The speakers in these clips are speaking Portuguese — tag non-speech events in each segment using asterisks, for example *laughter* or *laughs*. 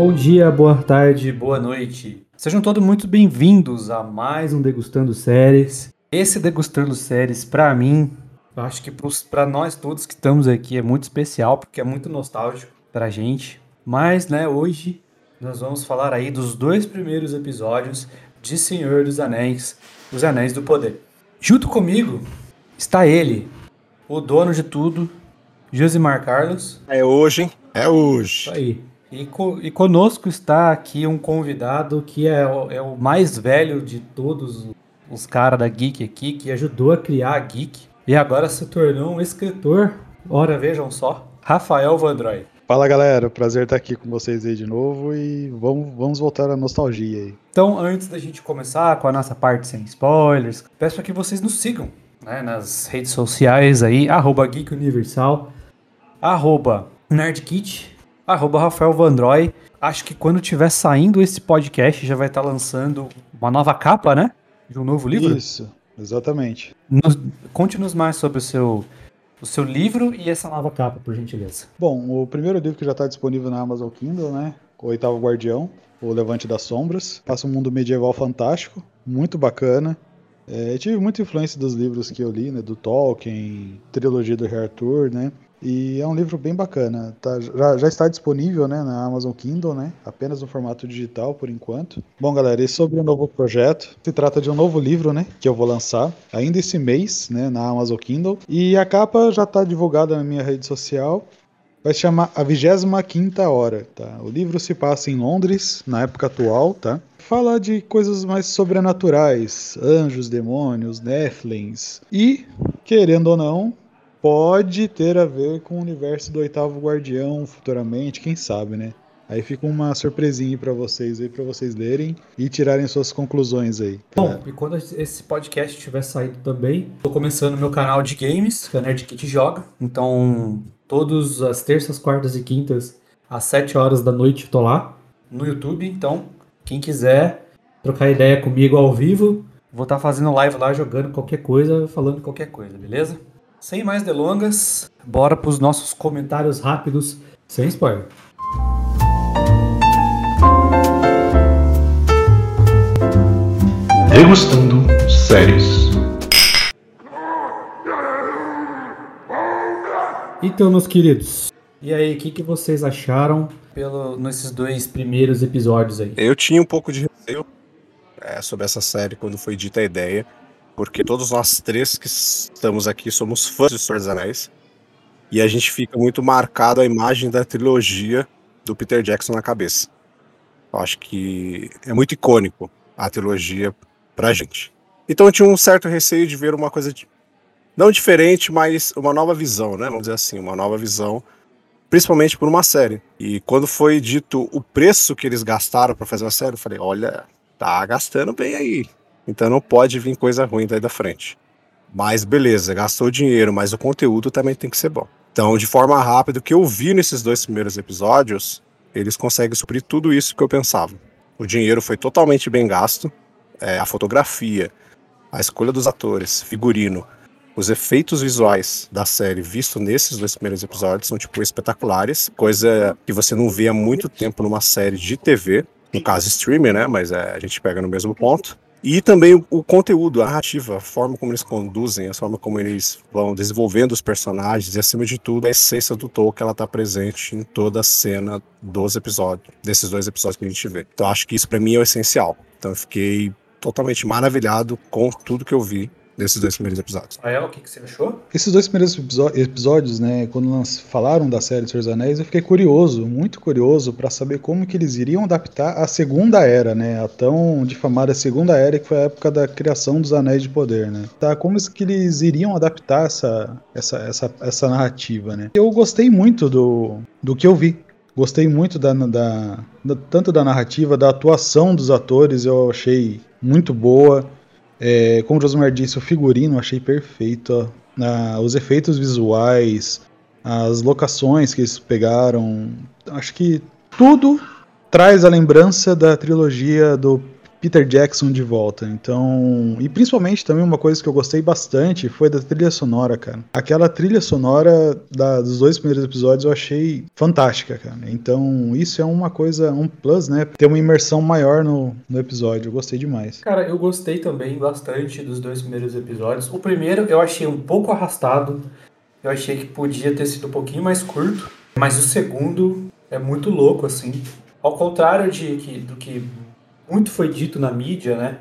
Bom dia, boa tarde, boa noite. Sejam todos muito bem-vindos a mais um Degustando Séries. Esse Degustando Séries, para mim, acho que para nós todos que estamos aqui é muito especial, porque é muito nostálgico pra gente. Mas, né, hoje nós vamos falar aí dos dois primeiros episódios de Senhor dos Anéis, Os Anéis do Poder. Junto comigo está ele, o dono de tudo, Josimar Carlos. É hoje, hein? É hoje. Isso aí. E, co e conosco está aqui um convidado que é o, é o mais velho de todos os caras da Geek aqui, que ajudou a criar a Geek e agora se tornou um escritor. Ora, vejam só, Rafael Vandroy. Fala galera, prazer estar aqui com vocês aí de novo e vamos, vamos voltar à nostalgia aí. Então, antes da gente começar com a nossa parte sem spoilers, peço que vocês nos sigam né, nas redes sociais aí, arroba Geek Universal, arroba Nerdkit, arroba Rafael Vandroy. Acho que quando tiver saindo esse podcast já vai estar lançando uma nova capa, né? De um novo livro. Isso, exatamente. Conte-nos mais sobre o seu, o seu livro e essa nova capa, por gentileza. Bom, o primeiro livro que já está disponível na Amazon Kindle, né? O Oitavo Guardião, O Levante das Sombras. Passa um mundo medieval fantástico, muito bacana. É, tive muita influência dos livros que eu li, né? Do Tolkien, trilogia do Rei Arthur, né? E é um livro bem bacana. Tá, já, já, está disponível né, na Amazon Kindle, né? Apenas no formato digital por enquanto. Bom, galera, e sobre o novo projeto, se trata de um novo livro, né? Que eu vou lançar ainda esse mês, né? Na Amazon Kindle. E a capa já está divulgada na minha rede social. Vai se chamar A 25 Hora, tá? O livro se passa em Londres, na época atual, tá? Fala de coisas mais sobrenaturais, anjos, demônios, Nephlins. E, querendo ou não, pode ter a ver com o universo do Oitavo Guardião futuramente, quem sabe, né? Aí fica uma surpresinha para vocês aí, para vocês lerem e tirarem suas conclusões aí. Bom, e quando esse podcast tiver saído também, tô começando meu canal de games, que é Nerd Kit Joga. Então, todas as terças, quartas e quintas, às 7 horas da noite, tô lá no YouTube. Então, quem quiser trocar ideia comigo ao vivo, vou estar tá fazendo live lá, jogando qualquer coisa, falando qualquer coisa, beleza? Sem mais delongas, bora para os nossos comentários rápidos, sem spoiler. Degustando séries. Então, meus queridos, e aí, o que, que vocês acharam pelo, nesses dois primeiros episódios aí? Eu tinha um pouco de receio é, sobre essa série quando foi dita a ideia porque todos nós três que estamos aqui somos fãs de Senhor dos Anéis. E a gente fica muito marcado a imagem da trilogia do Peter Jackson na cabeça. Eu acho que é muito icônico a trilogia pra gente. Então eu tinha um certo receio de ver uma coisa de... não diferente, mas uma nova visão, né? Vamos dizer assim, uma nova visão, principalmente por uma série. E quando foi dito o preço que eles gastaram para fazer a série, eu falei, olha, tá gastando bem aí. Então não pode vir coisa ruim daí da frente. Mas beleza, gastou dinheiro, mas o conteúdo também tem que ser bom. Então, de forma rápida, o que eu vi nesses dois primeiros episódios, eles conseguem suprir tudo isso que eu pensava. O dinheiro foi totalmente bem gasto, é, a fotografia, a escolha dos atores, figurino, os efeitos visuais da série visto nesses dois primeiros episódios são tipo espetaculares, coisa que você não vê há muito tempo numa série de TV, no caso streaming, né? Mas é, a gente pega no mesmo ponto. E também o, conteúdo, a narrativa, a forma como eles conduzem, a forma como eles vão desenvolvendo os personagens e, acima de tudo, a essência do Tolkien ela está presente em toda a cena dos episódios, desses dois episódios que a gente vê. Então, acho que isso para mim é o essencial. Então, eu fiquei totalmente maravilhado com tudo que eu vi desses dois primeiros episódios. Rael, o que, que você achou? Esses dois primeiros episódios, né, quando falaram da série Senhor dos Anéis, eu fiquei curioso, muito curioso, para saber como que eles iriam adaptar a Segunda Era, né, a tão difamada Segunda Era, que foi a época da criação dos Anéis de Poder, né. Tá, como que eles iriam adaptar essa, essa, essa, essa narrativa, né. Eu gostei muito do, do que eu vi, Gostei muito da, da, da, tanto da narrativa, da atuação dos atores, eu achei muito boa. É, como o Josmar disse, o figurino achei perfeito. Ah, os efeitos visuais, as locações que eles pegaram. Acho que tudo traz a lembrança da trilogia do Peter Jackson de volta. Então, e principalmente também uma coisa que eu gostei bastante foi da trilha sonora, cara. Aquela trilha sonora da, dos dois primeiros episódios eu achei fantástica, cara. Então, isso é uma coisa, um plus, né? Ter uma imersão maior no, no episódio. Eu gostei demais. Cara, eu gostei também bastante dos dois primeiros episódios. O primeiro eu achei um pouco arrastado. Eu achei que podia ter sido um pouquinho mais curto. Mas o segundo é muito louco, assim. Ao contrário de, que, do que muito foi dito na mídia, né?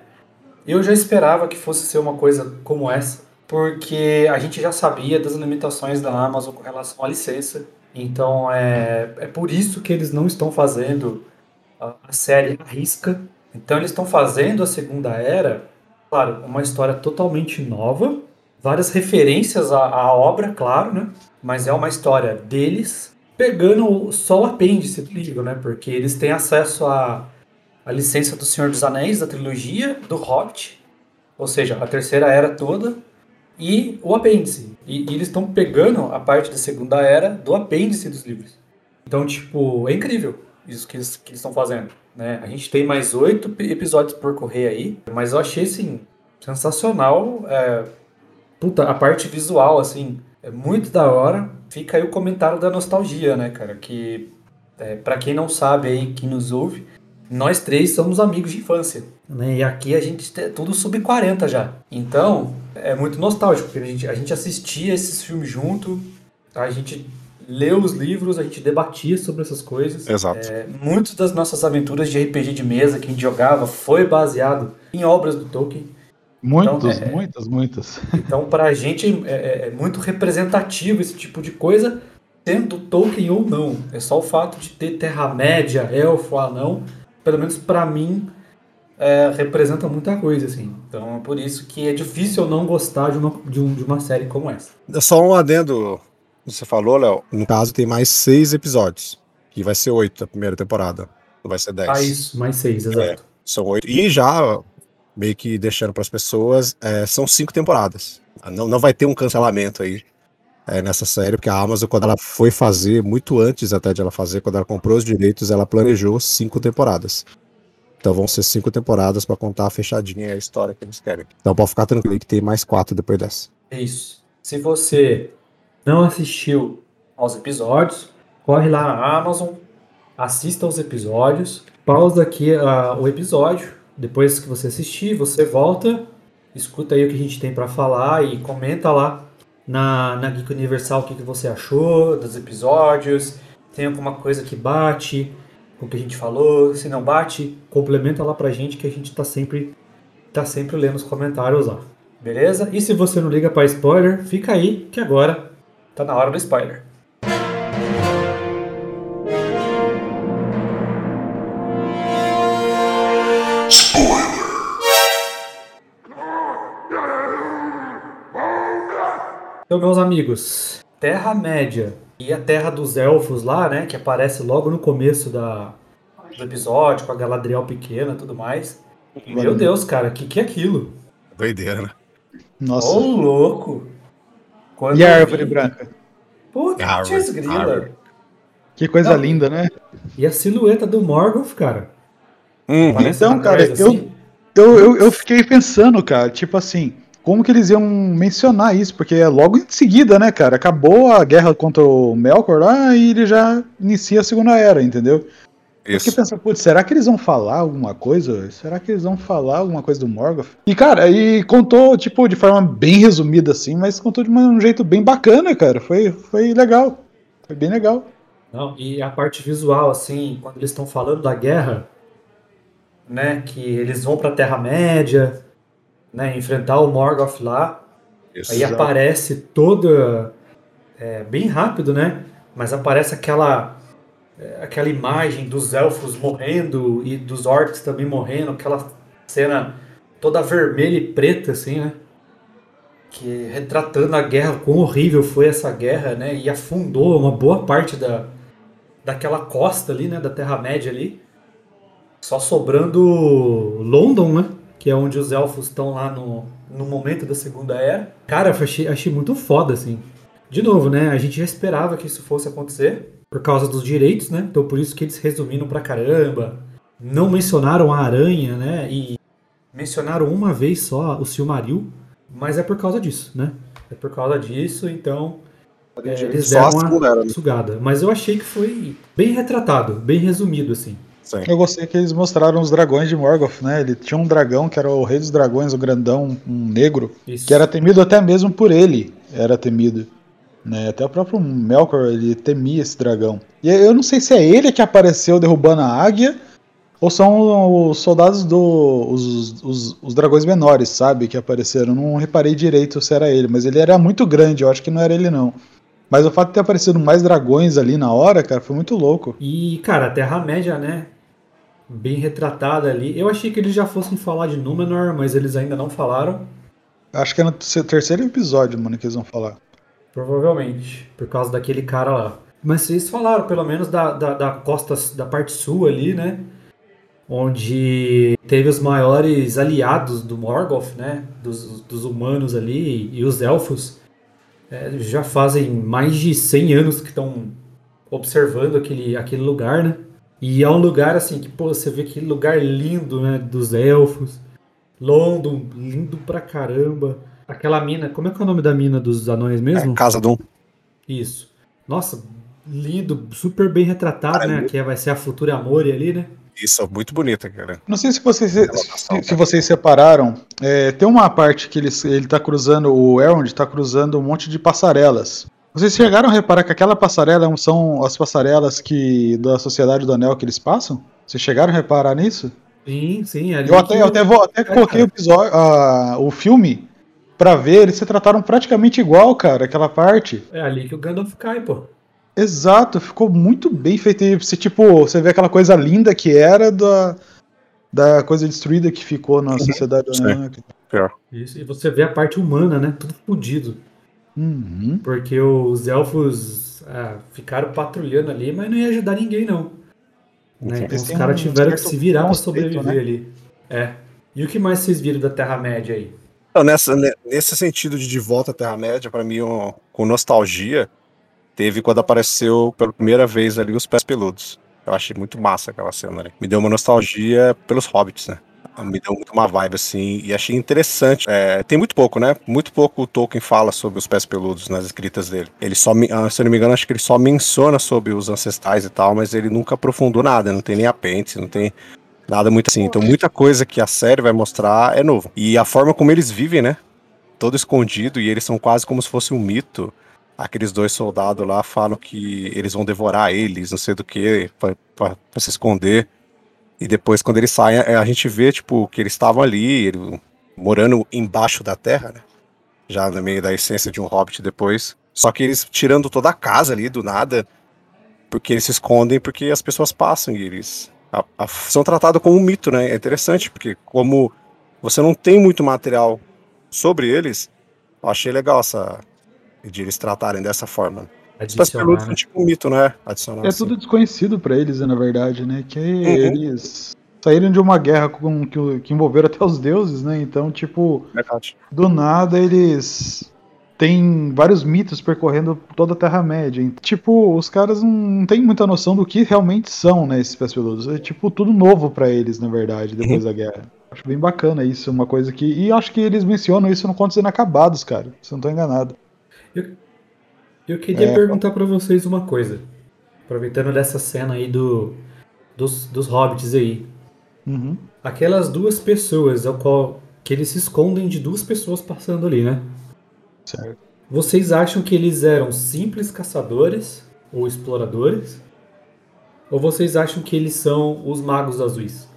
Eu já esperava que fosse ser uma coisa como essa, porque a gente já sabia das limitações da Amazon com relação à licença. Então é, é por isso que eles não estão fazendo a, série à risca. Então eles estão fazendo a Segunda Era, claro, uma história totalmente nova, várias referências à, à obra, claro, né? Mas é uma história deles, pegando só o apêndice do livro, né? Porque eles têm acesso a a licença do Senhor dos Anéis, da trilogia, do Hobbit, ou seja, a terceira era toda, e o apêndice. E, e eles estão pegando a parte da segunda era do apêndice dos livros. Então, tipo, é incrível isso que eles estão fazendo. Né? A gente tem mais oito episódios por correr aí, mas eu achei, assim, sensacional. É... Puta, a parte visual, assim, é muito da hora. Fica aí o comentário da nostalgia, né, cara? Que, é, para quem não sabe aí, que nos ouve, nós três somos amigos de infância. Né? E aqui a gente é tudo sub 40 já. Então, é muito nostálgico, porque a gente, a gente assistia esses filmes junto, a gente leu os livros, a gente debatia sobre essas coisas. Exato. É, muitas das nossas aventuras de RPG de mesa que a gente jogava foi baseado em obras do Tolkien. Muitas, então, é, muitas, muitas. *laughs* Então, pra gente é, é, é muito representativo esse tipo de coisa, sendo Tolkien ou não. É só o fato de ter Terra-média, elfo, anão, pelo menos para mim, é, representa muita coisa, assim. Então é por isso que é difícil eu não gostar de uma, de, um, de uma série como essa. Só um adendo, você falou, Léo, no caso tem mais seis episódios, que vai ser oito da primeira temporada, não vai ser dez. Ah, isso, mais seis, exato. É, são oito. E já, meio que deixando para as pessoas, é, são cinco temporadas. Não, não vai ter um cancelamento aí é, nessa série, porque a Amazon, quando ela foi fazer, muito antes até de ela fazer, quando ela comprou os direitos, ela planejou cinco temporadas. Então vão ser cinco temporadas para contar fechadinha a história que eles querem. Então pode ficar tranquilo que tem mais quatro depois dessa. Isso. Se você não assistiu aos episódios, corre lá na Amazon, assista os episódios, pausa aqui uh, o episódio, depois que você assistir, você volta, escuta aí o que a gente tem para falar e comenta lá na, na Geek Universal o que, que você achou dos episódios, tem alguma coisa que bate com o que a gente falou, se não bate, complementa lá pra gente que a gente tá sempre, tá sempre lendo os comentários lá. Beleza? E se você não liga para spoiler, fica aí que agora tá na hora do spoiler. Então, meus amigos, Terra-média e a Terra dos Elfos lá, né? Que aparece logo no começo da, do episódio, com a Galadriel pequena e tudo mais. Meu Deus, cara, o que, que é aquilo? Doideira, né? Nossa. Ô, louco! Quando e a árvore vi... branca? Puta, que grila. Que coisa Não. linda, né? E a silhueta do Morgoth, cara. Hum, então, cara, assim. eu, eu, eu, eu fiquei pensando, cara, tipo assim, como que eles iam mencionar isso, porque é logo em seguida, né, cara? Acabou a guerra contra o Melkor lá e ele já inicia a Segunda Era, entendeu? Isso. Porque pensa, putz, será que eles vão falar alguma coisa? Será que eles vão falar alguma coisa do Morgoth? E, cara, e contou, tipo, de forma bem resumida, assim, mas contou de um jeito bem bacana, cara. Foi, foi legal. Foi bem legal. Não, e a parte visual, assim, quando eles estão falando da guerra, né, que eles vão pra Terra-média, né, enfrentar o Morgoth lá. Isso, aí aparece toda é, bem rápido, né? Mas aparece aquela é, aquela imagem dos elfos morrendo e dos orcs também morrendo, aquela cena toda vermelha e preta assim, né? Que retratando a guerra, quão horrível foi essa guerra, né? E afundou uma boa parte da daquela costa ali, né, da Terra Média ali. Só sobrando London, né? Que é onde os elfos estão lá no, no momento da Segunda Era. Cara, eu achei, achei muito foda, assim. De novo, né? A gente já esperava que isso fosse acontecer por causa dos direitos, né? Então por isso que eles resumiram pra caramba. não mencionaram a aranha, né? E mencionaram uma vez só o Silmaril, mas é por causa disso, né? É por causa disso, então é, eles deram uma né? sugada. Mas eu achei que foi bem retratado, bem resumido, assim. Sim. Eu gostei que eles mostraram os dragões de Morgoth, né? Ele tinha um dragão que era o rei dos dragões, o grandão, um negro, Isso. que era temido até mesmo por ele. Era temido. Né? Até o próprio Melkor, ele temia esse dragão. E eu não sei se é ele que apareceu derrubando a águia, ou são os soldados do. os, os, os dragões menores, sabe? Que apareceram. Não reparei direito se era ele, mas ele era muito grande, eu acho que não era ele não. Mas o fato de ter aparecido mais dragões ali na hora, cara, foi muito louco. E, cara, a Terra-média, né? Bem retratada ali. Eu achei que eles já fossem falar de Númenor, mas eles ainda não falaram. Acho que é no terce- terceiro episódio, mano, que eles vão falar. Provavelmente, por causa daquele cara lá. Mas vocês falaram, pelo menos, da, da, da costa, da parte sul ali, né? Onde teve os maiores aliados do Morgoth, né? Dos, dos humanos ali e os elfos. É, já fazem mais de 100 anos que estão observando aquele, aquele lugar, né? E é um lugar assim que, pô, você vê aquele lugar lindo, né? Dos elfos. London, lindo pra caramba. Aquela mina, como é que é o nome da mina dos anões mesmo? É, Casa do Isso. Nossa, lindo, super bem retratado, né? Que vai ser a futura Amore ali, né? Isso, muito bonita, cara. Não sei se vocês, se, se vocês separaram. é, tem uma parte que ele, ele tá cruzando, o Elrond tá cruzando um monte de passarelas. Vocês chegaram a reparar que aquela passarela são as passarelas que da Sociedade do Anel que eles passam? Vocês chegaram a reparar nisso? Sim, sim. Ali Eu até, que eu até, vou, até É, coloquei o, episódio, ah, o filme pra ver, eles se trataram praticamente igual, cara, aquela parte. É ali que o Gandalf cai, pô. Exato, ficou muito bem feito. E você, tipo, você vê aquela coisa linda que era da, da coisa destruída que ficou na Sociedade do sim. Anel. Isso. E você vê a parte humana, né? Tudo fodido. Uhum. Porque os elfos ah, ficaram patrulhando ali, mas não ia ajudar ninguém, não. Né? Então os caras um tiveram que se virar pra preconceito, sobreviver né? ali. É. E o que mais vocês viram da Terra-média aí? Então, nessa, ne- nesse sentido de De Volta à Terra-média, pra mim, um- com nostalgia, teve quando apareceu pela primeira vez ali os pés peludos. Eu achei muito massa aquela cena ali. Me deu uma nostalgia pelos hobbits, né? Me deu muito uma vibe assim, e achei interessante. É, tem muito pouco, né? Muito pouco o Tolkien fala sobre os pés peludos nas escritas dele. Ele só, ah, se eu não me engano, acho que ele só menciona sobre os ancestrais e tal, mas ele nunca aprofundou nada, não tem nem apêndice, não tem nada muito assim. Então, muita coisa que a série vai mostrar é novo. E a forma como eles vivem, né? Todo escondido, e eles são quase como se fosse um mito. Aqueles dois soldados lá falam que eles vão devorar eles, não sei do que, pra se esconder. E depois, quando eles saem, é, a gente vê, tipo, que eles estavam ali, ele- morando embaixo da terra, né? Já no meio da essência de um hobbit depois. Só que eles tirando toda a casa ali do nada, porque eles se escondem porque as pessoas passam e eles a- a- são tratados como um mito, né? É interessante, porque como você não tem muito material sobre eles, eu achei legal essa de eles tratarem dessa forma. Os pés peludos Adicionar, são né? tipo um mito, né? Adicionar É assim. tudo desconhecido pra eles, na verdade, né? Que Uhum. eles saíram de uma guerra com, que, que envolveram até os deuses, né? Então, tipo, Verdade. do nada eles têm vários mitos percorrendo toda a Terra-média. Tipo, os caras não têm muita noção do que realmente são, né, esses pés peludos. É tipo tudo novo pra eles, na verdade, depois da guerra. Acho bem bacana isso, uma coisa que. E acho que eles mencionam isso no Contos Inacabados, cara, se eu não tô enganado. Eu queria É. perguntar pra vocês uma coisa. Aproveitando dessa cena aí do, dos, dos hobbits aí. Uhum. Aquelas duas pessoas, ao qual que eles se escondem de duas pessoas passando ali, né? Certo. Vocês acham que eles eram simples caçadores ou exploradores? Ou vocês acham que eles são os magos azuis?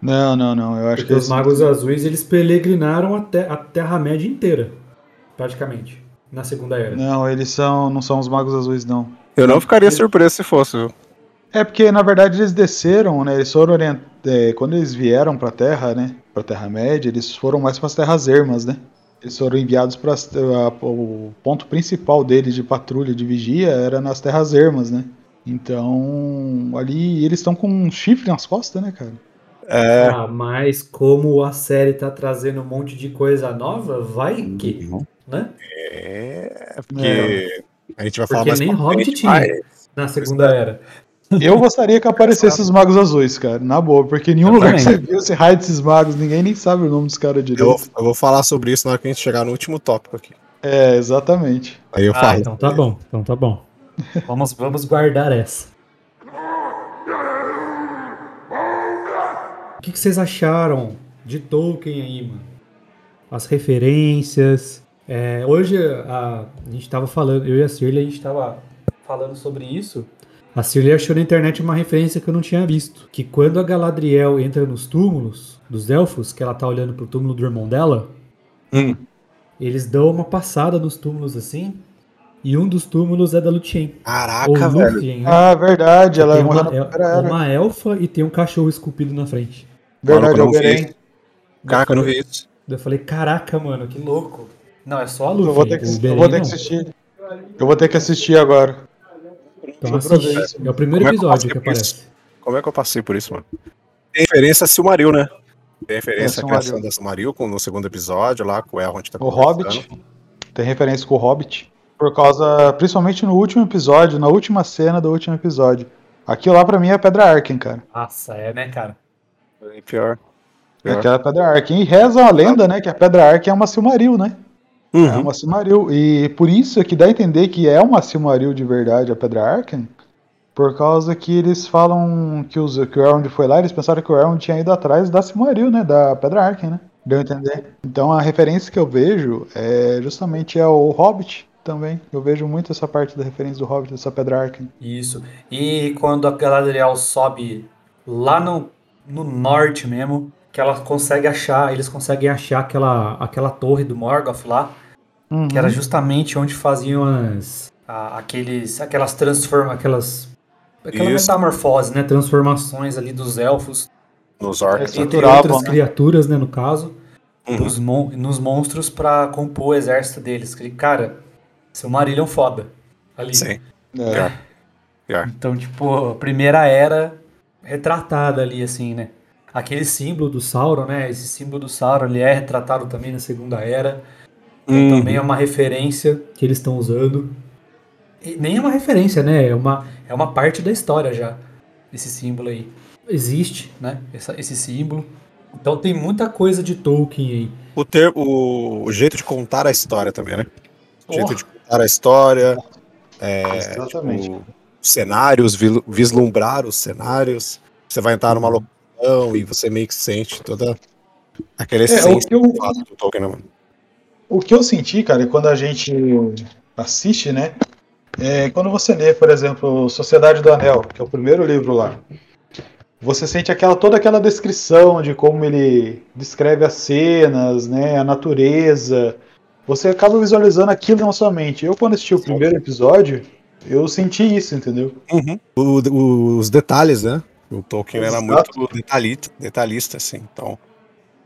Não, não, não. Eu acho Porque que os magos azuis eles peregrinaram até a Terra-média inteira, praticamente, na Segunda Era. Não, eles são. não são os magos azuis, não. Eu não ficaria surpreso se fosse, viu? É porque na verdade eles desceram, né? Eles foram orient... é, quando eles vieram pra Terra, né? Pra Terra Média, eles foram mais para as Terras Ermas, né? Eles foram enviados para o ponto principal deles de patrulha, de vigia, era nas Terras Ermas, né? Então, ali eles estão com um chifre nas costas, né, cara? É. Ah, mas como a série tá trazendo um monte de coisa nova, vai que, né? É, porque a gente vai falar Porque mais nem Hobbit tinha. Na Segunda Era. *laughs* Eu gostaria que aparecessem os magos azuis, cara, na boa, porque em nenhum Eu lugar também. que você viu esse raio desses magos, ninguém nem sabe o nome dos caras Eu direito. eu vou falar sobre isso na hora que a gente chegar no último tópico aqui. É, exatamente. Aí eu Ah, falo. então tá bom, então tá bom. *laughs* Vamos, vamos guardar essa. O que, que vocês acharam de Tolkien aí, mano? As referências. É, hoje a, a gente tava falando, eu e a Shirley, a gente tava falando sobre isso. A Shirley achou na internet uma referência que eu não tinha visto. Que quando a Galadriel entra nos túmulos dos elfos, que ela tá olhando pro túmulo do irmão dela, Hum, eles dão uma passada nos túmulos assim. E um dos túmulos é da Lúthien. Ou Caraca, velho. Né? Ah, verdade, ela morreu uma, é- era. uma elfa e tem um cachorro esculpido na frente. Verdade, eu é o não vi Beren. Caraca, eu não vi isso. Eu falei, caraca, mano, que louco. Não, é só a Eu Lúthien. vou ter que, eu vou ter que assistir. Eu vou ter que assistir agora. Então eu assiste. É o primeiro Como é que eu episódio que por isso? aparece. Como é que eu passei por isso, mano? Tem referência a Silmaril, né? Tem referência É, à criação Silmaril. da Silmaril com- no segundo episódio lá, com o Elrond tá O. Hobbit. Tem referência com o Hobbit. Por causa, principalmente no último episódio, na última cena do último episódio. Aquilo lá pra mim é Pedra Arken, cara. Nossa, é, né, cara? E Pior. Pior. Aquela Pedra Arken. E reza a lenda, né, que a Pedra Arken é uma Silmaril, né? É Uhum. uma Silmaril. E por isso é que dá a entender que é uma Silmaril de verdade a Pedra Arken. Por causa que eles falam que, os, que o Elrond foi lá, eles pensaram que o Elrond tinha ido atrás da Silmaril, né? Da Pedra Arken, né? Deu a entender? Então a referência que eu vejo é justamente é o Hobbit também. Eu vejo muito essa parte da referência do Hobbit, dessa Pedra Arken. Isso. E quando a Galadriel sobe lá no, no norte mesmo, que ela consegue achar, eles conseguem achar aquela, aquela torre do Morgoth lá, Uhum. que era justamente onde faziam as a- aqueles aquelas transforma aquelas aquela Isso. metamorfose, né, transformações ali dos elfos Nos orcs. entre Saturavam, outras né? criaturas, né, no caso, Uhum. dos mon- nos monstros pra compor o exército deles. Que, Cara, seu Marillion foda ali. Sim. É. Então, tipo, a primeira era retratada ali, assim, né? Aquele símbolo do Sauron, né? Esse símbolo do Sauron, ele é retratado também na Segunda Era. Então, Uhum. também é uma referência que eles estão usando. E nem é uma referência, né? É uma, é uma parte da história já, esse símbolo aí. Existe, né? Essa- esse símbolo. Então tem muita coisa de Tolkien aí. O, ter, o, o jeito de contar a história também, né? O jeito Porra. de contar a história, Exatamente. tipo, cenários, vislumbrar os cenários. Você vai entrar numa locação e você meio que sente toda aquela É, o essência que eu, do fato do Tolkien, né, mano? O que eu senti, cara, quando a gente assiste, né? É quando você lê, por exemplo, Sociedade do Anel, que é o primeiro livro lá. Você sente aquela toda aquela descrição de como ele descreve as cenas, né, a natureza. Você acaba visualizando aquilo na sua mente. Eu quando assisti o primeiro episódio, eu senti isso, entendeu? O- o- os detalhes, né? O Tolkien era Exato. muito detalhista, detalhista, assim. Então,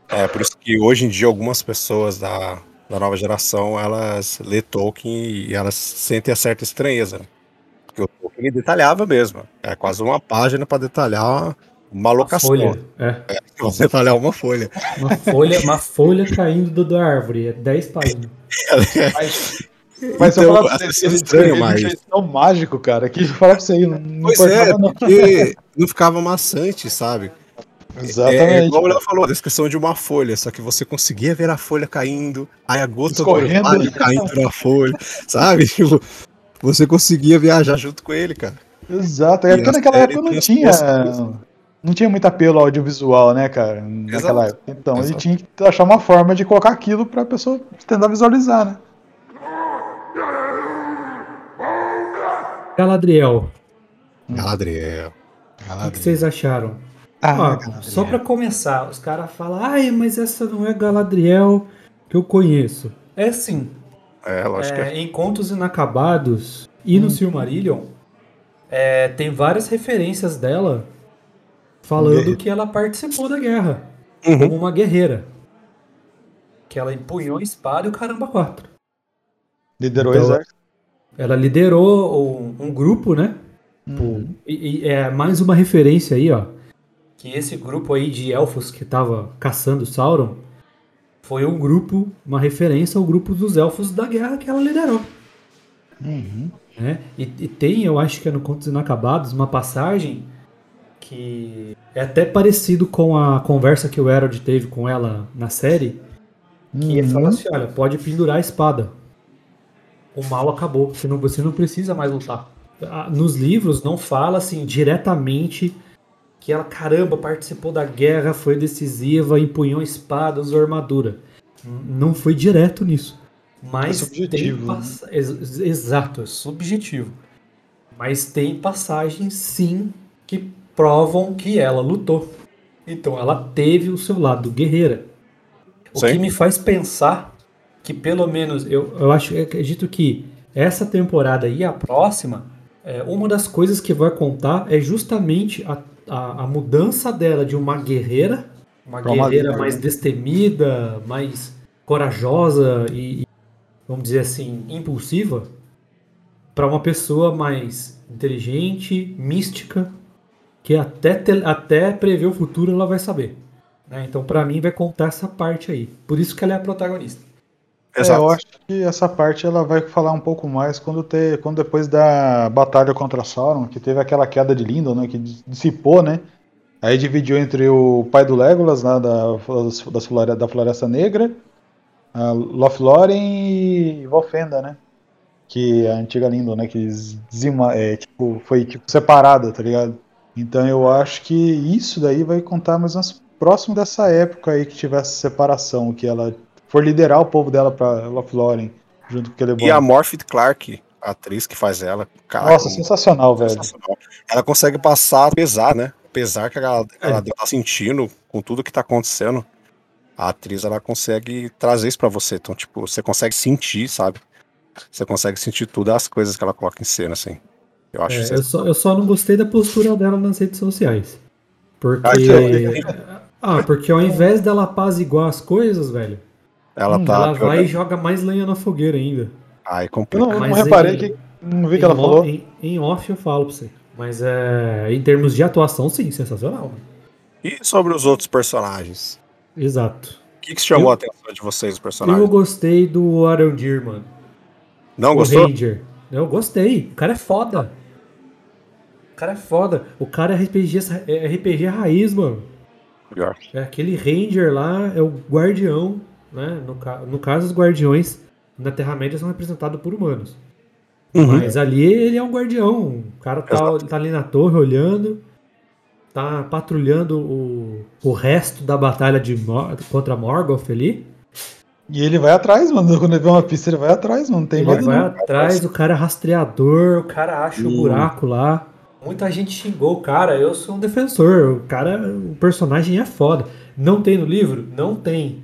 é por isso que hoje em dia algumas pessoas da, da nova geração, elas lê Tolkien e elas sentem a certa estranheza. né? Porque o Tolkien ele detalhava mesmo. É quase uma página para detalhar uma Uma locação. folha. É. Pra detalhar uma folha. Uma folha, uma folha caindo do- da árvore. É 10 páginas. Mas, *laughs* mas eu Então, falar pra as você, pessoas ele estranham escreveu de um mais. jeito tão mágico, cara, que falar pra você aí, não, não Pois é, não. porque não ficava maçante, sabe? É, Exatamente. igual o Léo falou, a descrição de uma folha, só que você conseguia ver a folha caindo, aí a gota do Escorrendo. orvalho caindo na folha, sabe? *laughs* Tipo, você conseguia viajar junto com ele, cara. Exato, é E porque a naquela época não tinha. Não tinha muito apelo audiovisual, né, cara? Naquela Exato. época. Então, ele Exato. tinha que achar uma forma de colocar aquilo pra pessoa tentar visualizar, né? Galadriel, Galadriel. o que vocês acharam? Ah, Ó, só pra começar, os caras falam, ai, mas essa não é Galadriel que eu conheço. É sim. É, lógico que é. É, em Contos Inacabados e no Silmarillion, é, tem várias referências dela falando que ela participou da guerra Uhum. como uma guerreira. Que ela empunhou a espada e o caramba quatro. liderou Então, o exército. Ela liderou um, um grupo, né? Uhum. E, e é mais uma referência aí, ó. Que esse grupo aí de elfos que tava caçando Sauron foi um grupo, uma referência ao grupo dos elfos da guerra que ela liderou. Uhum. né? E, e tem, eu acho que é no Contos Inacabados, uma passagem que é até parecido com a conversa que o Harold teve com ela na série, que ele fala Uhum. assim, olha, pode pendurar a espada. O mal acabou, você não, você não precisa mais lutar. Nos livros não fala assim diretamente que ela, caramba, participou da guerra, foi decisiva, empunhou espada, usou armadura. Não foi direto nisso. Mas É subjetivo, tem né? passa- ex- Exato, é subjetivo. Mas tem passagens sim que provam que ela lutou. Então ela teve o seu lado guerreira. O Sim. que me faz pensar que pelo menos eu, eu acho, eu acredito que essa temporada e a próxima, é, uma das coisas que vai contar é justamente a, a, a mudança dela de uma guerreira, uma Pra uma guerreira líder, mais destemida, mais corajosa e, e, vamos dizer assim, impulsiva, para uma pessoa mais inteligente, mística, que até, te- até prever o futuro ela vai saber. né? Então, para mim, vai contar essa parte aí. Por isso que ela é a protagonista. É, Exato. eu acho que essa parte ela vai falar um pouco mais quando, ter, quando depois da batalha contra Sauron, que teve aquela queda de Lindon, né, que dissipou, né? Aí dividiu entre o pai do Legolas, lá da, das flore- da Floresta Negra, a Lothlórien e Valfenda, né? Que é a antiga Lindon, né? Que zima, é, tipo, foi tipo, separada, tá ligado? Então eu acho que isso daí vai contar mais umas próximo dessa época aí que tivesse separação, que ela for liderar o povo dela pra Lothlórien, junto com aquele E a Morphy Clark, a atriz que faz ela, cara, Nossa, sensacional, velho. sensacional. Ela consegue passar, apesar, né? Apesar que ela, ela tá sentindo com tudo que tá acontecendo, a atriz ela consegue trazer isso pra você. Então, tipo, você consegue sentir, sabe? Você consegue sentir todas as coisas que ela coloca em cena, assim. Eu acho É, que eu, só, eu só não gostei da postura dela nas redes sociais. Porque. Ah, *laughs* Ah, porque ao invés dela apaziguar as coisas, velho, ela Hum, tá. ela vai e joga mais lenha na fogueira ainda. Ai, Eu complica. não, eu não Mas reparei em- que. Não vi o que ela mo- falou. Em, em off eu falo pra você. Mas é, em termos de atuação, sim, sensacional. E sobre os outros personagens? Exato. O que, que chamou Eu- a atenção de vocês, os personagens? Eu gostei do Arandir, mano. Não o gostou? Ranger. Eu gostei. O cara é foda. O cara é foda. O cara é RPG, é RPG raiz, mano. Pior. É aquele Ranger lá, é o guardião, né? No, no caso, os guardiões na Terra-média são representados por humanos. Uhum. Mas ali ele é um guardião. O cara tá, tá ali na torre olhando, tá patrulhando o, o resto da batalha de Mor- contra Morgoth ali. E ele vai atrás, mano. Quando ele vê uma pista, ele vai atrás, mano. Não tem Ele medo, vai não. atrás, o cara é rastreador, o cara acha o Hum. buraco lá. Muita gente xingou o cara, eu sou um defensor. O cara, o personagem é foda. Não tem no livro? Não tem.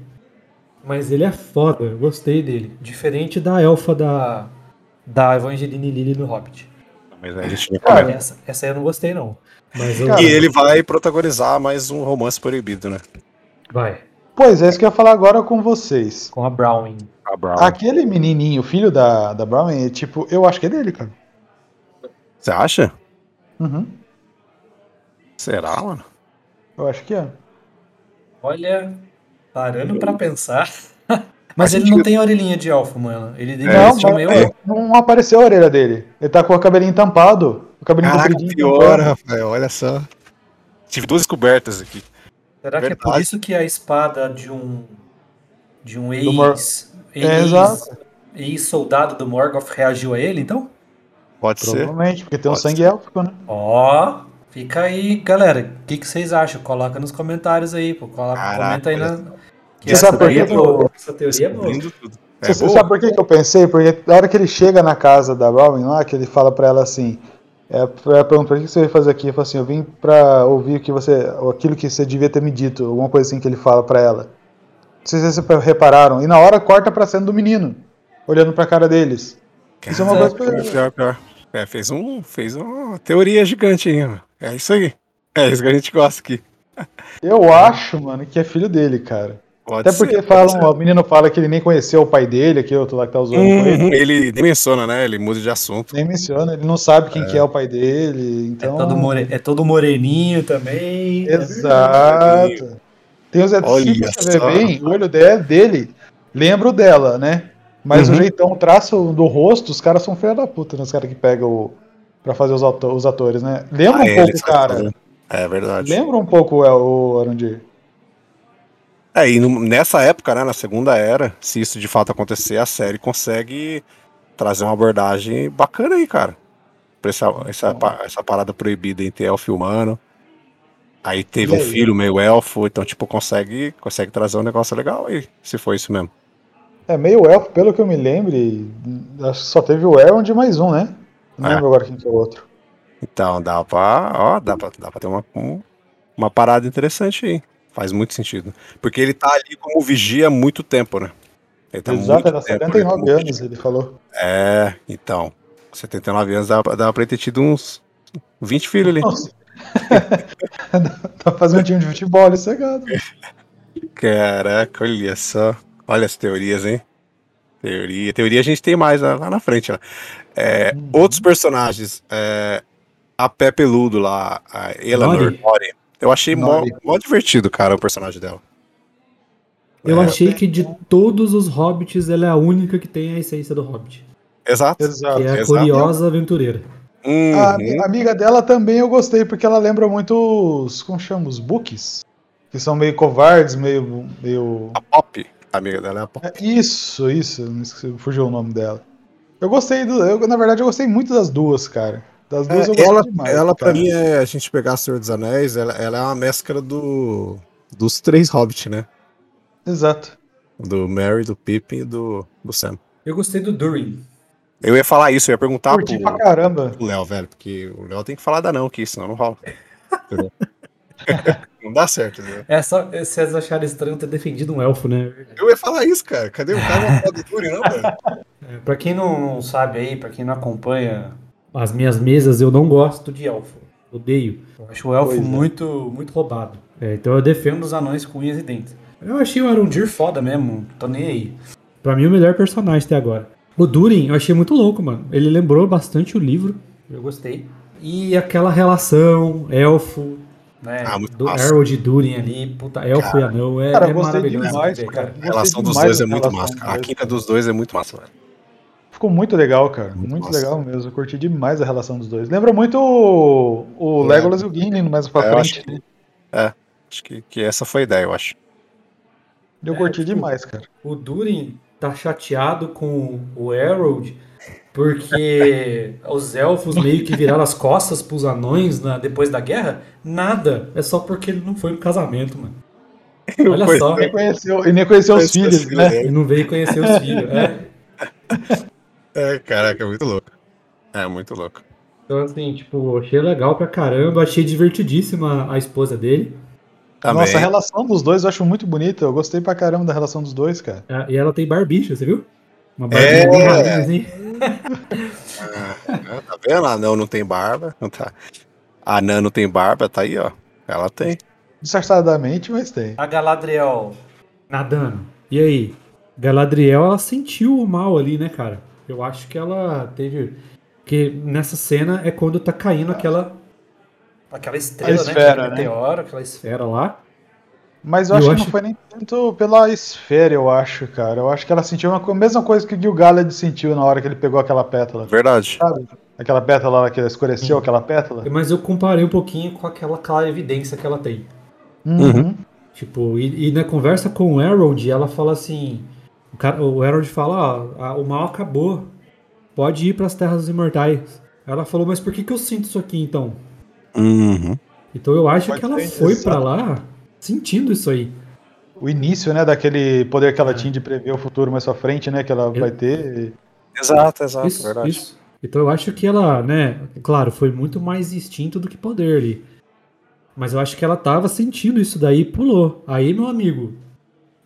Mas ele é foda, eu gostei dele. Diferente da elfa da, da Evangeline Lilly no Hobbit. Mas a gente não Cara. Essa, essa aí eu não gostei, não. Mas eu... E ele vai protagonizar mais um romance proibido, né? Vai, Pois é, isso que eu ia falar agora com vocês. com a Browning. A Brown. Aquele menininho, filho da, da Brown, é tipo, eu acho que é dele, cara. Você acha? Uhum. Será, mano? Eu acho que é. Olha, parando pra pensar. *laughs* Mas ele não tem orelhinha de elfo, mano. Ele deve não, ser mas meio... não apareceu a orelha dele. Ele tá com o cabelinho tampado. O cabelinho Caraca, pior, tampado. Rafael, olha só. Tive duas descobertas aqui. Será que é por Verdade. isso que a espada de um de um Do Mor- ex, É, ex, ex-soldado do Morgoth reagiu a ele, então? Pode ser. Provavelmente, porque tem um Pode sangue ser. élfico, né? Ó, fica aí, galera. O que, que vocês acham? Coloca nos comentários aí, pô. Coloca, Caraca, comenta aí na. Que Você essa sabe por é que boa. Essa teoria é boa. É Você boa? sabe por que, que eu pensei? Porque na hora que ele chega na casa da Robin lá, que ele fala pra ela assim, é, ela pergunta, o que você veio fazer aqui? Ele fala assim, eu vim pra ouvir o que você, aquilo que você devia ter me dito, alguma coisa assim que ele fala pra ela. Não sei se vocês repararam. E na hora corta pra cena do menino, olhando pra cara deles. Isso é uma coisa pior. É, fez, um, fez uma teoria gigante aí, mano. É isso aí. É isso que a gente gosta aqui. Eu acho, mano, que é filho dele, cara. Pode Até porque ser, o menino fala que ele nem conheceu o pai dele, aquele outro lá que tá usando com ele. Uhum, ele nem menciona, né? Ele muda de assunto. Nem menciona, ele não sabe quem que é o pai dele, É, então... todo more... é todo moreninho também. Exato. Tem os Olha se você bem, o olho dela, dele lembra o dela, né? Mas Uhum. o jeitão, o traço do rosto, os caras são filha da puta, né? Os caras que pegam o. pra fazer os, auto- os atores, né? Lembra Ah, um ele pouco, cara. É verdade. Lembra um pouco é, o Arondir. É, e no- nessa época, né, na segunda era, se isso de fato acontecer, a série consegue trazer uma abordagem bacana aí, cara. Pra essa, essa, essa parada proibida entre elfo e humano. Aí teve E um aí? filho meio elfo, então, tipo, consegue, consegue trazer um negócio legal aí, se for isso mesmo. É meio elfo, pelo que eu me lembre, acho que só teve o Elrond e mais um, né? Não É. lembro agora quem que é o outro. Então dá pra, ó, dá pra, dá pra ter uma, um- uma parada interessante aí. Faz muito sentido. Porque ele tá ali como vigia há muito tempo, né? Ele tá Exato, era tempo ali 79 como anos, ele falou. É, então. 79 anos dá, dá pra ele ter tido uns 20 filhos ali. Nossa. *laughs* tá fazendo um time de futebol ali cegado. Caraca, olha só. Olha as teorias, hein? Teoria. Teoria a gente tem mais lá, lá na frente. Lá. É, Uhum. Outros personagens. é, a Pé Peludo lá, a Eleanor Nori. Nori. Eu achei mó, Nori. mó divertido, cara, o personagem dela. Eu É. achei que de todos os hobbits, ela é a única que tem a essência do hobbit. Exato. Exato. Que é a exato. curiosa aventureira. Uhum. A ami- amiga dela também eu gostei, porque ela lembra muito os. Como chama? Os books? Que são meio covardes, meio. meio... A Pop, amiga dela é a Pop. É, Isso, isso. esqueci- Fugiu o nome dela. Eu gostei do. Eu, na verdade, eu gostei muito das duas, cara. Das duas eu É, gostei ela, demais. ela pra cara. mim, é, a gente pegar Senhor dos Anéis, ela, ela é uma mescla do, dos três Hobbits, né? Exato. Do Merry, do Pippin e do, do Sam. Eu gostei do Durin. Eu ia falar isso, eu ia perguntar Curti pro, pra caramba. pro Léo, velho, porque o Léo tem que falar da não aqui, senão não rola. *laughs* Não dá certo, entendeu? É só, se vocês acharem estranho ter defendido um elfo, né? Eu ia falar isso, cara. Cadê o cara não fala do Turi, não, velho? *laughs* É, pra quem não sabe aí, pra quem não acompanha as minhas mesas, eu não gosto de elfo. Odeio. Eu acho o elfo Pois é. muito, muito roubado. É, então eu defendo os anões com unhas e dentes. Eu achei o Arundir foda mesmo, tô nem aí. Pra mim, o melhor personagem até agora. O Durin, eu achei muito louco, mano. Ele lembrou bastante o livro. Eu gostei. E aquela relação, elfo, né? Ah, muito do massa. Harold e Durin ali, puta, elfo e anão, é, Cara, é eu gostei maravilhoso. demais, ver, cara. A relação dos dois é muito massa. cara. A química dos dois é muito massa, velho. Ficou muito legal, cara. Muito Muito legal mesmo. Eu curti demais a relação dos dois. Lembra muito o, o O Legolas e o Gimli mais pra É, frente. acho que, é, acho que, que essa foi a ideia, eu acho. Eu É, curti tipo, demais, cara. O Durin tá chateado com o Harold porque os elfos meio que viraram as costas pros anões na- depois da guerra? Nada. É só porque ele não foi no casamento, mano. Olha Pois só. Nem conheceu, e nem conheceu os filhos, filhos né? Ele não veio conhecer os filhos. É. É, caraca, é muito louco. É, muito louco. Então, assim, tipo, achei legal pra caramba. Achei divertidíssima a esposa dele. Também. Nossa, a relação dos dois eu acho muito bonita. Eu gostei pra caramba da relação dos dois, cara. É, E ela tem barbicha, você viu? Uma É. barbinha bem ralinha, assim. *laughs* Ah, tá vendo? A Anã não tem barba. Não tá. A Anã não tem barba, tá aí, ó. Ela tem. Disfarçadamente, mas tem. A Galadriel nadando. E aí? Galadriel, ela sentiu o mal ali, né, cara? Eu acho que ela teve. Que nessa cena é quando tá caindo aquela. Aquela estrela, A esfera, né? Aquele né? meteoro, aquela esfera lá. Mas eu, Eu acho que acho- não foi nem tanto pela esfera, eu acho, cara. Eu acho que ela sentiu a mesma coisa que o Gil-galad sentiu na hora que ele pegou aquela pétala. Verdade. Sabe? Aquela pétala lá que escureceu, aquela pétala. Mas eu comparei um pouquinho com aquela clara evidência que ela tem. Uhum. Tipo, e, e na conversa com o Harold, ela fala assim: o, cara, o Harold fala, ó, a- o mal acabou. Pode ir pras terras dos imortais. Ela falou, mas por que, que eu sinto isso aqui então? Uhum. Então eu acho Pode que ela foi pra lá sentindo isso aí. O início, né, daquele poder que ela É. tinha de prever o futuro mais pra frente, né, que ela vai ter. Exato, exato, isso, verdade. isso. Então eu acho que ela, né, claro, foi muito mais instinto do que poder ali. Mas eu acho que ela tava sentindo isso daí e pulou. Aí, meu amigo,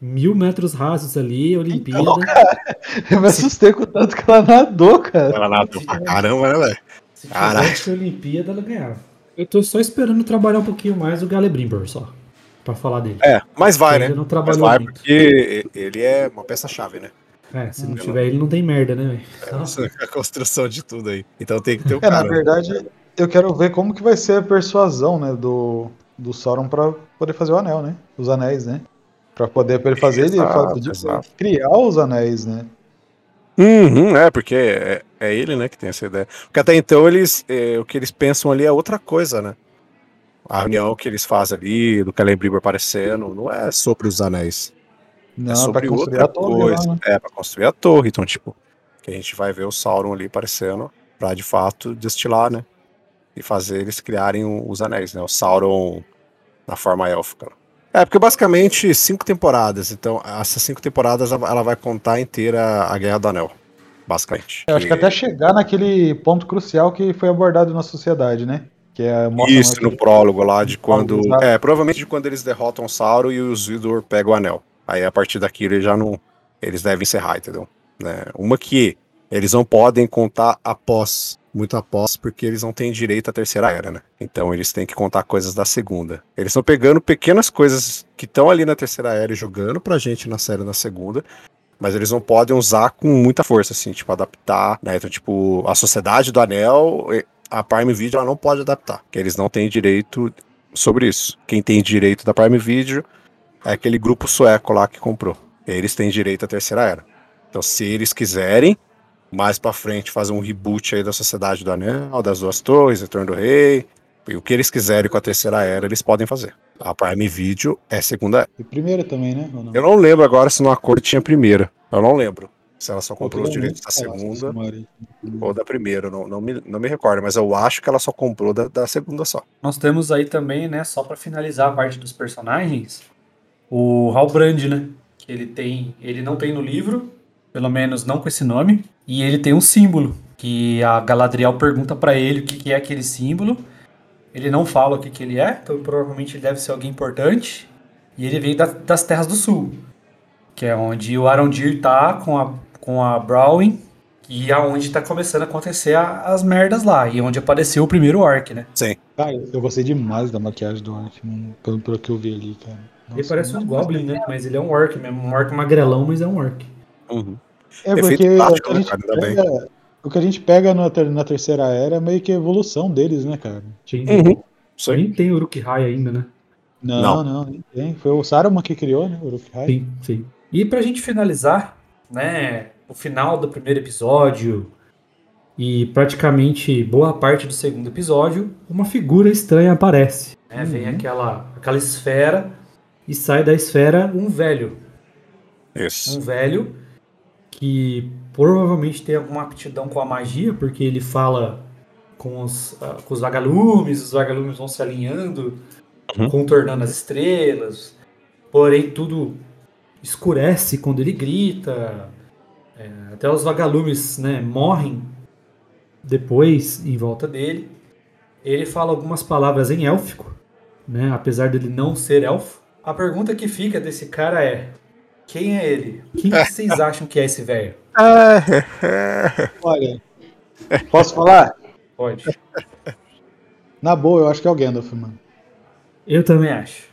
mil metros rasos ali, Olimpíada. *laughs* Eu me assustei com o tanto que ela nadou, cara. Ela nadou pra caramba, né, velho? Se tivesse Olimpíada, ela ganhava. Eu tô só esperando trabalhar um pouquinho mais o Galebrimber só. Pra falar dele. É, mas vai, Ele né? não Mas trabalhou vai muito. porque ele é uma peça-chave, né? É, se não tiver ele, não tem merda, né, velho? *laughs* Então, Essa é a construção de tudo aí. Então tem que ter o *laughs* É, na cara. verdade, eu quero ver como que vai ser a persuasão, né, do, do Sauron pra poder fazer o anel, né? Os anéis, né? Pra poder pra ele fazer, ele Exato, exato. criar os anéis, né? Uhum, é, porque é, é ele, né, que tem essa ideia. Porque até então eles, é, o que eles pensam ali é outra coisa, né? A reunião que eles fazem ali, do Celebrimbor aparecendo, não é sobre os anéis. Não, é sobre outra coisa. lá, né? É, pra construir a torre. Então, tipo, que a gente vai ver o Sauron ali aparecendo pra de fato destilar, né? E fazer eles criarem os anéis, né? O Sauron na forma élfica. É, porque basicamente cinco temporadas. Então, essas cinco temporadas ela ela vai contar inteira a Guerra do Anel. Basicamente. Eu acho que até chegar naquele ponto crucial que foi abordado na sociedade, né? Que é Isso, no prólogo lá de quando. É, provavelmente de quando eles derrotam o Sauron e os Vidor pegam o anel. Aí a partir daquilo eles já não. Eles devem encerrar, entendeu? Né? Uma que eles não podem contar após, muito após, porque eles não têm direito à terceira era, né? Então eles têm que contar coisas da segunda. Eles estão pegando pequenas coisas que estão ali na terceira era e jogando pra gente na série na segunda. Mas eles não podem usar com muita força, assim, tipo, adaptar, né? Então, tipo, a Sociedade do Anel, a Prime Video ela não pode adaptar, que eles não têm direito sobre isso. Quem tem direito da Prime Video é aquele grupo sueco lá que comprou. Eles têm direito à terceira era. Então, se eles quiserem, mais pra frente fazer um reboot aí da Sociedade do Anel, das Duas Torres, Retorno do Rei, e o que eles quiserem com a terceira era, eles podem fazer. A Prime Video é segunda era. E primeira também, né? Não? Eu não lembro agora se no acordo tinha primeira. Eu não lembro. Se ela só comprou os direitos da segunda Maria. ou da primeira. Não, não, me, não me recordo, mas eu acho que ela só comprou da, da segunda só. Nós temos aí também, né, só pra finalizar a parte dos personagens, o Halbrand, né? Que ele tem, ele não tem no livro, pelo menos não com esse nome, e ele tem um símbolo que a Galadriel pergunta pra ele o que, que é aquele símbolo. Ele não fala o que, que ele é, então provavelmente ele deve ser alguém importante. E ele veio da- das Terras do Sul, que é onde o Arondir tá com a, com a Browin, e aonde tá começando a acontecer a- as merdas lá, e onde apareceu o primeiro orc, né? Sim. Cara, eu gostei demais da maquiagem do Orc, mano, pelo, pelo que eu vi ali, cara. Ele Nossa, parece um Goblin, né? Mas ele é um orc mesmo. Um orc magrelão, mas é um orc. Uhum. É Efeito porque o prático, que, a né, gente cara? Ainda bem. pega, o que a gente pega na, ter- na terceira era é meio que a evolução deles, né, cara? Uhum. Sim. Nem tem Uruk-hai ainda, né? Não, Não. não, nem tem. Foi o Saruman que criou, né? O Uruk-hai. Sim, sim. E pra gente finalizar, né? O final do primeiro episódio e praticamente boa parte do segundo episódio, uma figura estranha aparece. né? Vem Uhum. aquela, aquela esfera e sai da esfera um velho. Isso. um velho que provavelmente tem alguma aptidão com a magia, porque ele fala com os, ah, com os vagalumes, os vagalumes vão se alinhando, Uhum. contornando as estrelas, porém tudo escurece quando ele grita, é, até os vagalumes né, morrem depois em volta dele. Ele fala algumas palavras em élfico, né, apesar dele não ser elfo. A pergunta que fica desse cara é: quem é ele? Quem que vocês *laughs* acham que é esse velho? *laughs* Olha, posso falar? Pode. Na boa, eu acho que é o Gandalf, mano. Eu também acho.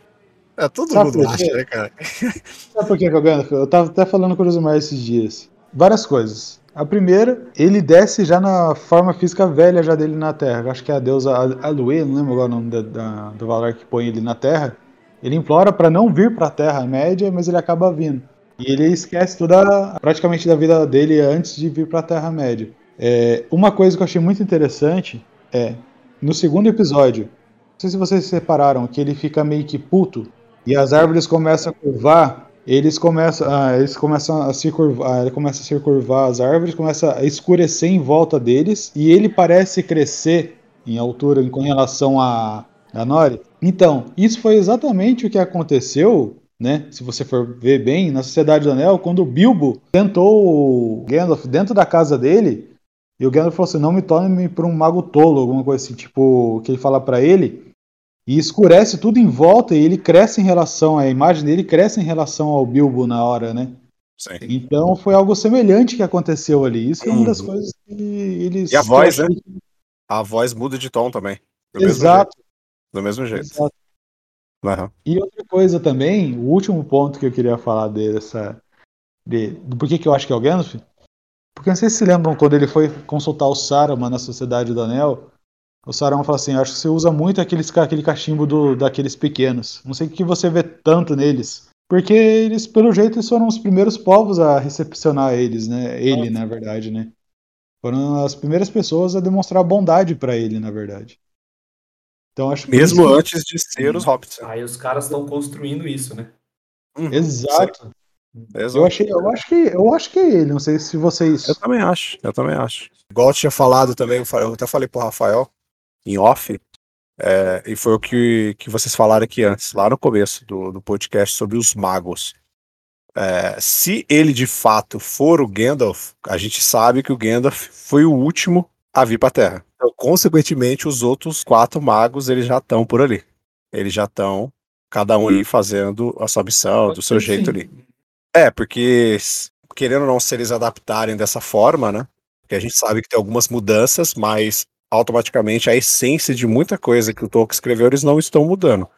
É, todo Sabe mundo acha, né, cara? Sabe por que que é o Gandalf? Eu tava até falando com o esses dias. Várias coisas. A primeira, ele desce já na forma física velha já dele na Terra. Acho que é a deusa Al- Alue, não lembro agora o nome da, da- do Valar que põe ele na Terra. Ele implora pra não vir pra Terra-média, mas ele acaba vindo. E ele esquece toda, praticamente da vida dele antes de vir pra Terra-média. É, uma coisa que eu achei muito interessante é, no segundo episódio, não sei se vocês separaram, que ele fica meio que puto e as árvores começam a curvar, eles começam, ah, eles começam a se curvar, ele começa a se curvar as árvores, começa a escurecer em volta deles e ele parece crescer em altura em- com relação a, Nori. Então, isso foi exatamente o que aconteceu, né? Se você for ver bem, na Sociedade do Anel, quando o Bilbo tentou o Gandalf dentro da casa dele, e o Gandalf falou assim: não me tome por um mago tolo, alguma coisa assim, tipo, que ele fala pra ele. E escurece tudo em volta e ele cresce em relação, a imagem dele cresce em relação ao Bilbo na hora, né? Sim. Então foi algo semelhante que aconteceu ali. Isso é uma das Uhum. coisas que eles. E a voz, achei- A voz muda de tom também. Do mesmo Exato, jeito. Do mesmo jeito. exato. Aham. E outra coisa também, o último ponto que eu queria falar dessa. De, do porquê que eu acho que é o Gandalf. Porque não sei se se lembram quando ele foi consultar o Saruman na Sociedade do Anel. O Saruman fala assim: acho que você usa muito aqueles, aquele cachimbo do, daqueles pequenos. Não sei o que você vê tanto neles. Porque eles, pelo jeito, eles foram os primeiros povos a recepcionar eles, né? Ele, na verdade, né? Foram as primeiras pessoas a demonstrar bondade pra ele, na verdade. Então acho Mesmo isso antes de ser os hobbits. né? Aí os caras estão construindo isso, né? Uhum, Exato. Exato. Eu achei, eu acho que eu acho que é ele. Não sei se vocês. Eu também acho, eu também acho. Igual eu tinha falado também, eu até falei pro Rafael, em off, é, e foi o que, que vocês falaram aqui antes, lá no começo do, do podcast, sobre os magos. É, se ele de fato for o Gandalf, a gente sabe que o Gandalf foi o último a vir pra Terra. Então, consequentemente, os outros quatro magos, eles já estão por ali. Eles já estão, cada um ali fazendo a sua missão, do seu jeito ali. É, porque querendo ou não, se eles adaptarem dessa forma, né? Porque a gente sabe que tem algumas mudanças, mas automaticamente a essência de muita coisa que o Tolkien escreveu, eles não estão mudando.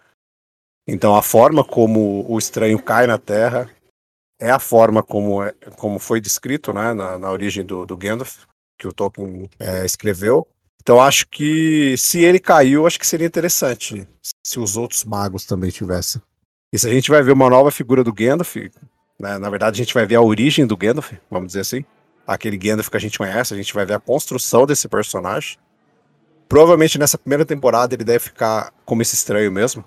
Então a forma como o estranho cai na Terra é a forma como, é, como foi descrito, né? Na, na origem do, do Gandalf, que o Tolkien é, escreveu. Então acho que se ele caiu, acho que seria interessante se os outros magos também tivessem. E se a gente vai ver uma nova figura do Gandalf, né, na verdade a gente vai ver a origem do Gandalf, vamos dizer assim. Aquele Gandalf que a gente conhece, a gente vai ver a construção desse personagem. Provavelmente nessa primeira temporada ele deve ficar como esse estranho mesmo.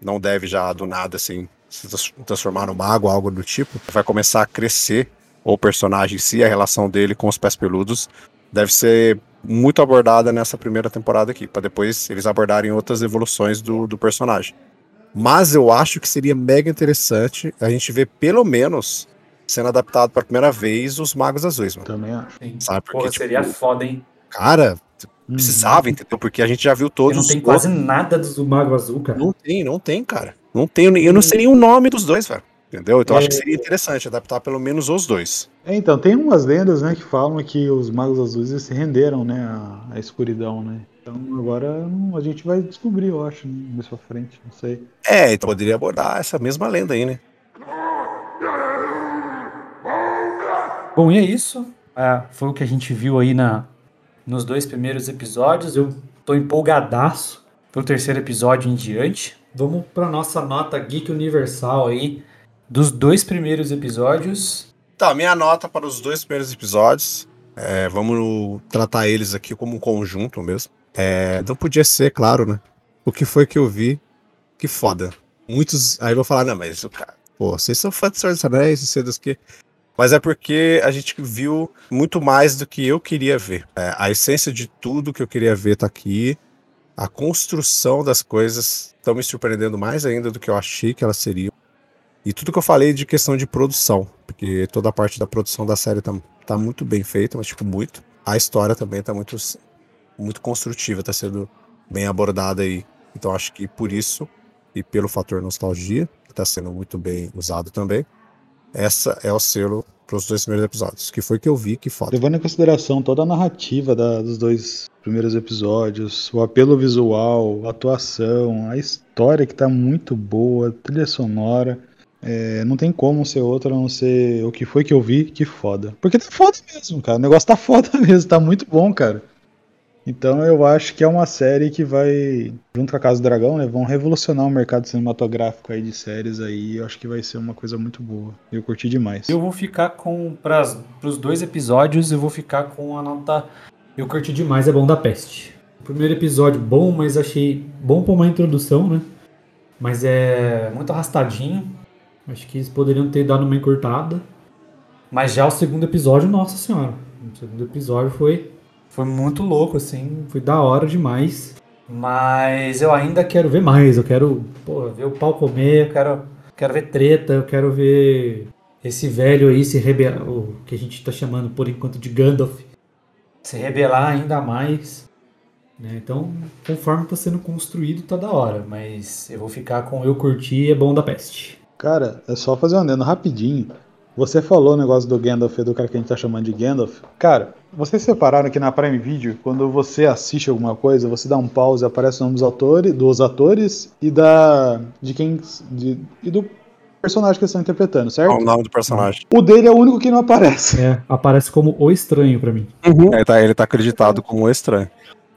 Não deve já do nada assim se trans- transformar no mago, algo do tipo. Vai começar a crescer o personagem em si, a relação dele com os pés peludos deve ser muito abordada nessa primeira temporada aqui, para depois eles abordarem outras evoluções do, do personagem. Mas eu acho que seria mega interessante a gente ver pelo menos sendo adaptado pela primeira vez os Magos Azuis, mano. Também acho. Sabe? Porque, Porra, tipo, seria foda, hein? cara, Uhum. precisava, entendeu? Porque a gente já viu Porque todos não os tem outros. quase nada do Mago Azul, cara. Não tem, não tem, cara. Não tem, eu não sei nem o nome dos dois, velho. Entendeu? Então É. acho que seria interessante adaptar pelo menos os dois. É, então, tem umas lendas, né, que falam que os magos azuis se renderam, né, à, à escuridão, né. Então agora a gente vai descobrir, eu acho, né, mais pra frente, não sei. É, então poderia abordar essa mesma lenda aí, né? Bom, e é isso. É, foi o que a gente viu aí na, nos dois primeiros episódios. Eu tô empolgadaço pro terceiro episódio em diante. Vamos pra nossa nota Geek Universal aí dos dois primeiros episódios. Tá, minha nota para os dois primeiros episódios. é, vamos tratar eles aqui como um conjunto mesmo. É, não podia ser, claro, né? O que foi que eu vi? Que foda. Muitos. Aí vão falar, não, mas o cara. Pô, vocês são fãs de Senhor dos Anéis, não sei dos que. Mas é porque a gente viu muito mais do que eu queria ver. É, a essência de tudo que eu queria ver tá aqui. A construção das coisas estão me surpreendendo mais ainda do que eu achei que elas seriam. E tudo que eu falei de questão de produção, porque toda a parte da produção da série tá, tá muito bem feita, mas tipo, muito. A história também tá muito, muito construtiva, tá sendo bem abordada aí. Então acho que por isso, e pelo fator nostalgia, que tá sendo muito bem usado também, essa é o selo pros dois primeiros episódios. Que foi que eu vi, que foda. Levando em consideração toda a narrativa da- dos dois primeiros episódios, o apelo visual, a atuação, a história que tá muito boa, a trilha sonora. é, não tem como ser outra a não ser o que foi que eu vi, que foda. Porque tá foda mesmo, cara. O negócio tá foda *laughs* mesmo, tá muito bom, cara. Então eu acho que é uma série que vai, junto com a Casa do Dragão, né, vão revolucionar o mercado cinematográfico aí de séries aí. Eu acho que vai ser uma coisa muito boa. Eu curti demais. Eu vou ficar com. Para os dois episódios, eu vou ficar com a nota. Eu curti demais, é bom da peste. O primeiro episódio bom, mas achei bom pra uma introdução, né? Mas é muito arrastadinho. Acho que eles poderiam ter dado uma encurtada. Mas já o segundo episódio, nossa senhora. O segundo episódio foi. Foi muito louco, assim. Foi da hora demais. Mas eu ainda quero ver mais. Eu quero ver o pau comer, eu quero, quero ver treta, eu quero ver esse velho aí se rebelar. O que a gente tá chamando por enquanto de Gandalf. Se rebelar ainda mais. né? Então, conforme tá sendo construído, tá da hora. Mas eu vou ficar com eu curti é bom da peste. Cara, é só fazer um adendo rapidinho. Você falou o negócio do Gandalf, do cara que a gente tá chamando de Gandalf. Cara, vocês separaram que na Prime Video, quando você assiste alguma coisa, você dá um pause, aparece o nome dos atores, dos atores e da de quem de, e do personagem que eles estão interpretando, Qual certo? o nome do personagem? O dele é o único que não aparece. É, aparece como o estranho pra mim. Ele, tá, ele tá acreditado como estranho.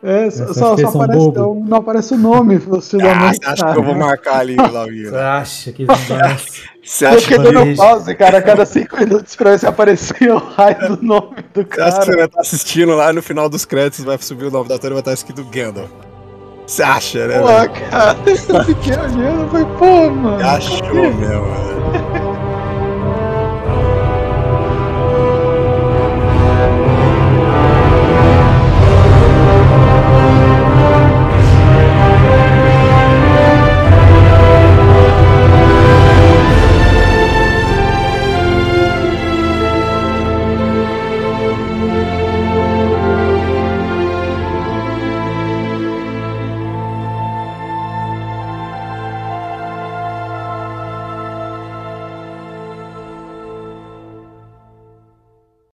É, só, Você só, que aparece, bobo? não, não aparece o nome, da Ah, *laughs* você acha que eu vou marcar ali, Você Lavínia? acha que Você Eu acha, fiquei Mano, dando pause, cara, a cada cinco minutos pra ver se aparecia o raio do nome do você acha que você cara. vai estar assistindo lá no final dos créditos vai subir o nome da ator e vai estar escrito Gandalf? Você acha, né? Pô, velho? cara, *laughs* eu fiquei olhando e falei, pô, mano. Achou mesmo, velho.